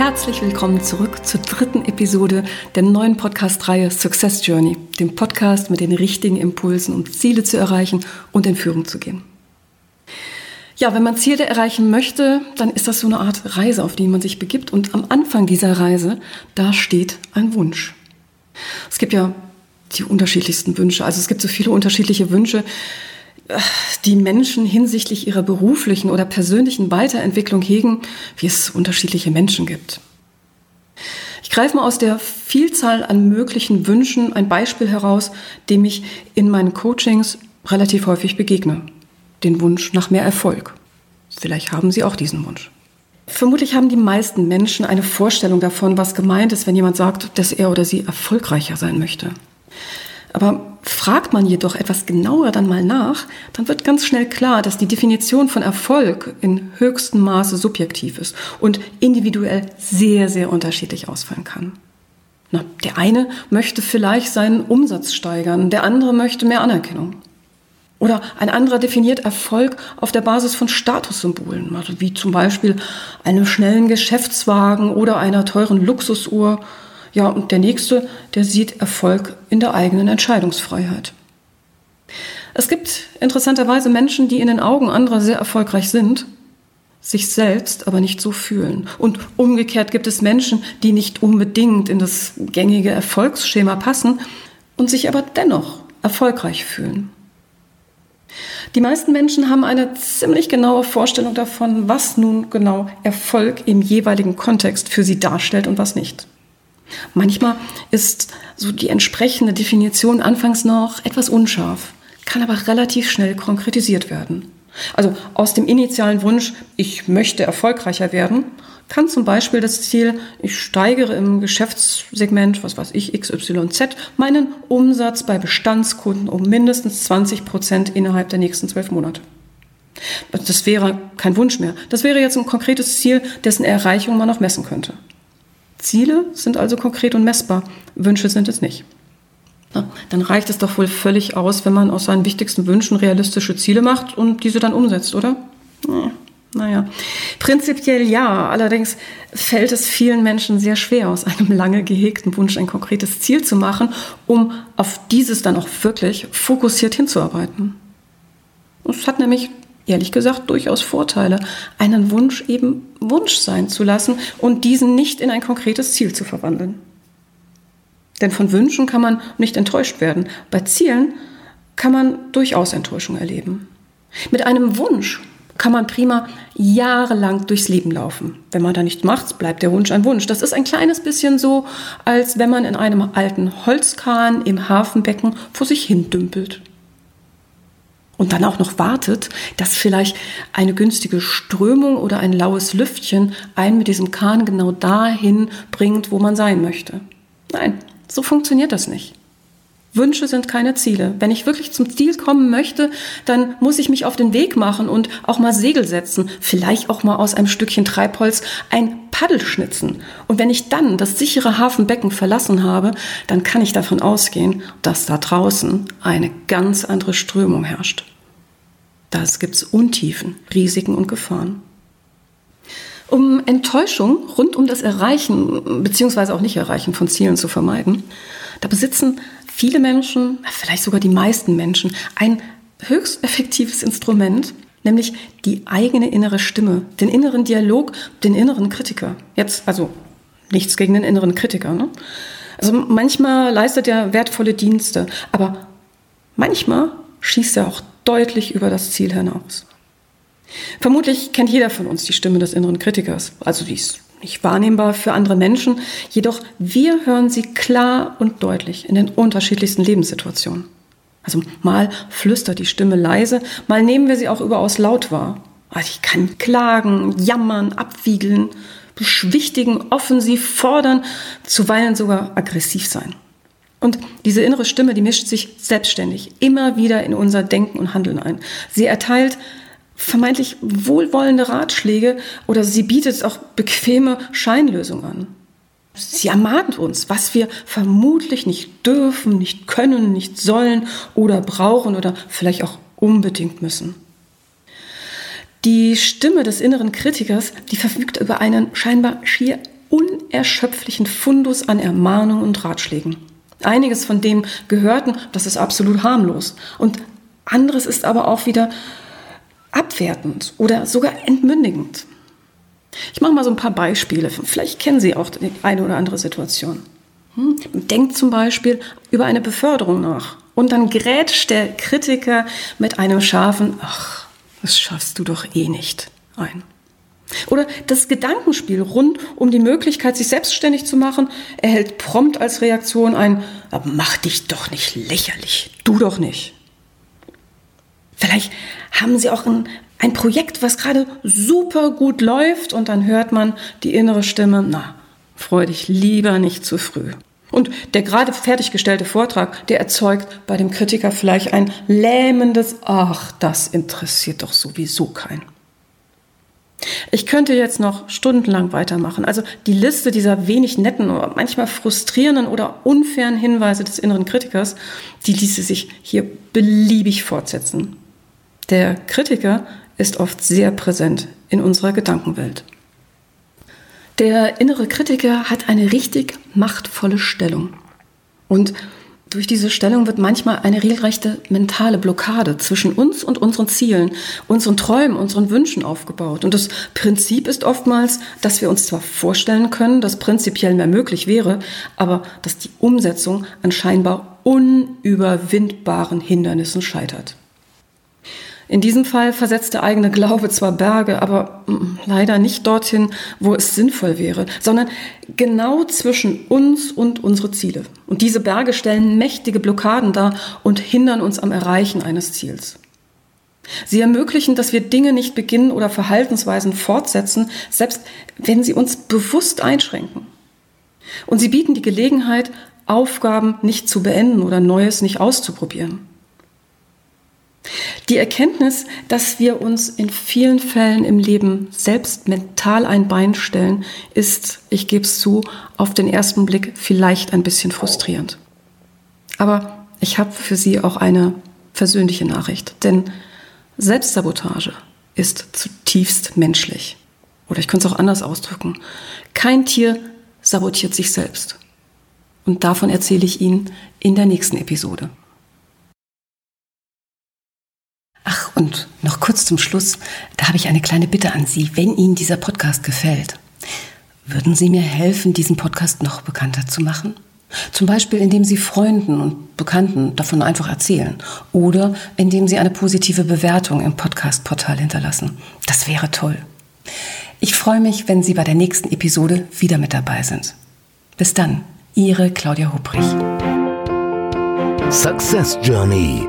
Herzlich willkommen zurück zur dritten Episode der neuen Podcast-Reihe Success Journey, dem Podcast mit den richtigen Impulsen, um Ziele zu erreichen und in Führung zu gehen. Ja, wenn man Ziele erreichen möchte, dann ist das so eine Art Reise, auf die man sich begibt. Und am Anfang dieser Reise, da steht ein Wunsch. Es gibt ja die unterschiedlichsten Wünsche. Also es gibt so viele unterschiedliche Wünsche die Menschen hinsichtlich ihrer beruflichen oder persönlichen Weiterentwicklung hegen, wie es unterschiedliche Menschen gibt. Ich greife mal aus der Vielzahl an möglichen Wünschen ein Beispiel heraus, dem ich in meinen Coachings relativ häufig begegne. Den Wunsch nach mehr Erfolg. Vielleicht haben Sie auch diesen Wunsch. Vermutlich haben die meisten Menschen eine Vorstellung davon, was gemeint ist, wenn jemand sagt, dass er oder sie erfolgreicher sein möchte. Aber fragt man jedoch etwas genauer dann mal nach, dann wird ganz schnell klar, dass die Definition von Erfolg in höchstem Maße subjektiv ist und individuell sehr, sehr unterschiedlich ausfallen kann. Na, der eine möchte vielleicht seinen Umsatz steigern, der andere möchte mehr Anerkennung. Oder ein anderer definiert Erfolg auf der Basis von Statussymbolen, also wie zum Beispiel einem schnellen Geschäftswagen oder einer teuren Luxusuhr ja, und der nächste, der sieht Erfolg in der eigenen Entscheidungsfreiheit. Es gibt interessanterweise Menschen, die in den Augen anderer sehr erfolgreich sind, sich selbst aber nicht so fühlen. Und umgekehrt gibt es Menschen, die nicht unbedingt in das gängige Erfolgsschema passen und sich aber dennoch erfolgreich fühlen. Die meisten Menschen haben eine ziemlich genaue Vorstellung davon, was nun genau Erfolg im jeweiligen Kontext für sie darstellt und was nicht. Manchmal ist so die entsprechende Definition anfangs noch etwas unscharf, kann aber relativ schnell konkretisiert werden. Also aus dem initialen Wunsch, ich möchte erfolgreicher werden, kann zum Beispiel das Ziel, ich steigere im Geschäftssegment, was weiß ich, XYZ, meinen Umsatz bei Bestandskunden um mindestens 20 Prozent innerhalb der nächsten zwölf Monate. Das wäre kein Wunsch mehr. Das wäre jetzt ein konkretes Ziel, dessen Erreichung man noch messen könnte. Ziele sind also konkret und messbar, Wünsche sind es nicht. Na, dann reicht es doch wohl völlig aus, wenn man aus seinen wichtigsten Wünschen realistische Ziele macht und diese dann umsetzt, oder? Ja, naja, prinzipiell ja. Allerdings fällt es vielen Menschen sehr schwer, aus einem lange gehegten Wunsch ein konkretes Ziel zu machen, um auf dieses dann auch wirklich fokussiert hinzuarbeiten. Es hat nämlich ehrlich gesagt durchaus Vorteile, einen Wunsch eben Wunsch sein zu lassen und diesen nicht in ein konkretes Ziel zu verwandeln. Denn von Wünschen kann man nicht enttäuscht werden. Bei Zielen kann man durchaus Enttäuschung erleben. Mit einem Wunsch kann man prima jahrelang durchs Leben laufen. Wenn man da nichts macht, bleibt der Wunsch ein Wunsch. Das ist ein kleines bisschen so, als wenn man in einem alten Holzkahn im Hafenbecken vor sich hin dümpelt und dann auch noch wartet, dass vielleicht eine günstige Strömung oder ein laues Lüftchen einen mit diesem Kahn genau dahin bringt, wo man sein möchte. Nein, so funktioniert das nicht. Wünsche sind keine Ziele. Wenn ich wirklich zum Ziel kommen möchte, dann muss ich mich auf den Weg machen und auch mal Segel setzen, vielleicht auch mal aus einem Stückchen Treibholz ein Paddel schnitzen. Und wenn ich dann das sichere Hafenbecken verlassen habe, dann kann ich davon ausgehen, dass da draußen eine ganz andere Strömung herrscht. Das gibt's Untiefen, Risiken und Gefahren. Um Enttäuschung rund um das Erreichen bzw. auch Nicht-Erreichen von Zielen zu vermeiden, da besitzen viele Menschen, vielleicht sogar die meisten Menschen, ein höchst effektives Instrument, nämlich die eigene innere Stimme, den inneren Dialog, den inneren Kritiker. Jetzt also nichts gegen den inneren Kritiker. Ne? Also manchmal leistet er wertvolle Dienste, aber manchmal schießt er auch deutlich über das Ziel hinaus. Vermutlich kennt jeder von uns die Stimme des inneren Kritikers, also die ist nicht wahrnehmbar für andere Menschen, jedoch wir hören sie klar und deutlich in den unterschiedlichsten Lebenssituationen. Also mal flüstert die Stimme leise, mal nehmen wir sie auch überaus laut wahr. Also ich kann klagen, jammern, abwiegeln, beschwichtigen, offensiv fordern, zuweilen sogar aggressiv sein. Und diese innere Stimme, die mischt sich selbstständig immer wieder in unser Denken und Handeln ein. Sie erteilt vermeintlich wohlwollende Ratschläge oder sie bietet auch bequeme Scheinlösungen an. Sie ermahnt uns, was wir vermutlich nicht dürfen, nicht können, nicht sollen oder brauchen oder vielleicht auch unbedingt müssen. Die Stimme des inneren Kritikers, die verfügt über einen scheinbar schier unerschöpflichen Fundus an Ermahnungen und Ratschlägen. Einiges von dem Gehörten, das ist absolut harmlos. Und anderes ist aber auch wieder abwertend oder sogar entmündigend. Ich mache mal so ein paar Beispiele. Vielleicht kennen Sie auch die eine oder andere Situation. Hm? Denkt zum Beispiel über eine Beförderung nach. Und dann grätscht der Kritiker mit einem scharfen, ach, das schaffst du doch eh nicht ein. Oder das Gedankenspiel rund um die Möglichkeit, sich selbstständig zu machen, erhält prompt als Reaktion ein, mach dich doch nicht lächerlich, du doch nicht. Vielleicht haben Sie auch ein, ein Projekt, was gerade super gut läuft und dann hört man die innere Stimme, na, freu dich lieber nicht zu früh. Und der gerade fertiggestellte Vortrag, der erzeugt bei dem Kritiker vielleicht ein lähmendes, ach, das interessiert doch sowieso keinen. Ich könnte jetzt noch stundenlang weitermachen. Also die Liste dieser wenig netten oder manchmal frustrierenden oder unfairen Hinweise des inneren Kritikers, die ließe sich hier beliebig fortsetzen. Der Kritiker ist oft sehr präsent in unserer Gedankenwelt. Der innere Kritiker hat eine richtig machtvolle Stellung. Und durch diese Stellung wird manchmal eine regelrechte mentale Blockade zwischen uns und unseren Zielen, unseren Träumen, unseren Wünschen aufgebaut. Und das Prinzip ist oftmals, dass wir uns zwar vorstellen können, dass prinzipiell mehr möglich wäre, aber dass die Umsetzung an scheinbar unüberwindbaren Hindernissen scheitert. In diesem Fall versetzt der eigene Glaube zwar Berge, aber mm, leider nicht dorthin, wo es sinnvoll wäre, sondern genau zwischen uns und unsere Ziele. Und diese Berge stellen mächtige Blockaden dar und hindern uns am Erreichen eines Ziels. Sie ermöglichen, dass wir Dinge nicht beginnen oder Verhaltensweisen fortsetzen, selbst wenn sie uns bewusst einschränken. Und sie bieten die Gelegenheit, Aufgaben nicht zu beenden oder Neues nicht auszuprobieren. Die Erkenntnis, dass wir uns in vielen Fällen im Leben selbst mental ein Bein stellen, ist, ich gebe es zu, auf den ersten Blick vielleicht ein bisschen frustrierend. Aber ich habe für Sie auch eine versöhnliche Nachricht, denn Selbstsabotage ist zutiefst menschlich. Oder ich könnte es auch anders ausdrücken. Kein Tier sabotiert sich selbst. Und davon erzähle ich Ihnen in der nächsten Episode. Ach, und noch kurz zum Schluss, da habe ich eine kleine Bitte an Sie, wenn Ihnen dieser Podcast gefällt. Würden Sie mir helfen, diesen Podcast noch bekannter zu machen? Zum Beispiel, indem Sie Freunden und Bekannten davon einfach erzählen oder indem Sie eine positive Bewertung im Podcast-Portal hinterlassen. Das wäre toll. Ich freue mich, wenn Sie bei der nächsten Episode wieder mit dabei sind. Bis dann, Ihre Claudia Hubrich. Success Journey